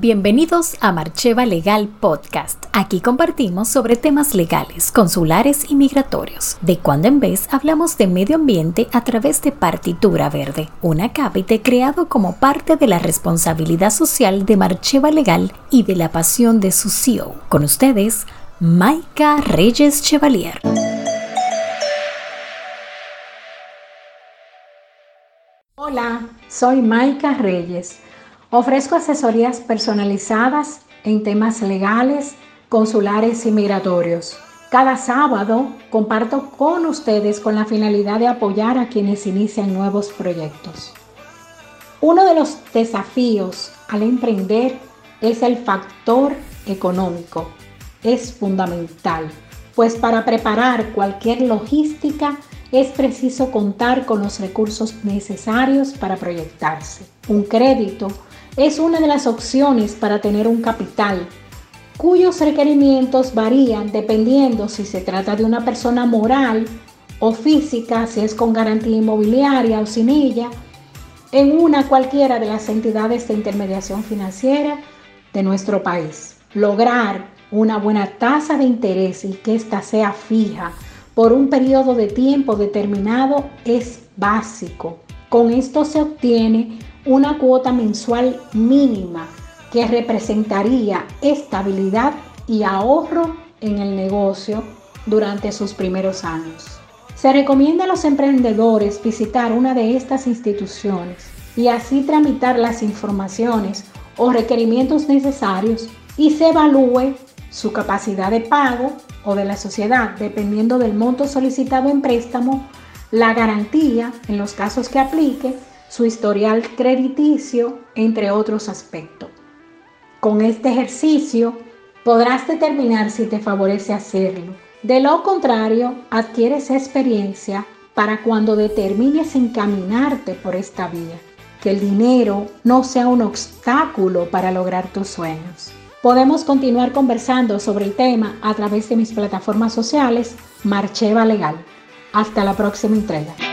Bienvenidos a Marcheva Legal Podcast. Aquí compartimos sobre temas legales, consulares y migratorios. De cuando en vez hablamos de medio ambiente a través de Partitura Verde, un acápite creado como parte de la responsabilidad social de Marcheva Legal y de la pasión de su CEO. Con ustedes, Maika Reyes Chevalier. Hola, soy Maika Reyes Ofrezco asesorías personalizadas en temas legales, consulares y migratorios. Cada sábado comparto con ustedes con la finalidad de apoyar a quienes inician nuevos proyectos. Uno de los desafíos al emprender es el factor económico. Es fundamental, pues para preparar cualquier logística es preciso contar con los recursos necesarios para proyectarse. Un crédito es una de las opciones para tener un capital cuyos requerimientos varían dependiendo si se trata de una persona moral o física, si es con garantía inmobiliaria o sin ella, en una cualquiera de las entidades de intermediación financiera de nuestro país. Lograr una buena tasa de interés y que ésta sea fija por un periodo de tiempo determinado es básico. Con esto se obtiene una cuota mensual mínima que representaría estabilidad y ahorro en el negocio durante sus primeros años. Se recomienda a los emprendedores visitar una de estas instituciones y así tramitar las informaciones o requerimientos necesarios y se evalúe su capacidad de pago o de la sociedad dependiendo del monto solicitado en préstamo, la garantía en los casos que aplique su historial crediticio, entre otros aspectos. Con este ejercicio podrás determinar si te favorece hacerlo. De lo contrario, adquieres experiencia para cuando determines encaminarte por esta vía. Que el dinero no sea un obstáculo para lograr tus sueños. Podemos continuar conversando sobre el tema a través de mis plataformas sociales Marcheva Legal. Hasta la próxima entrega.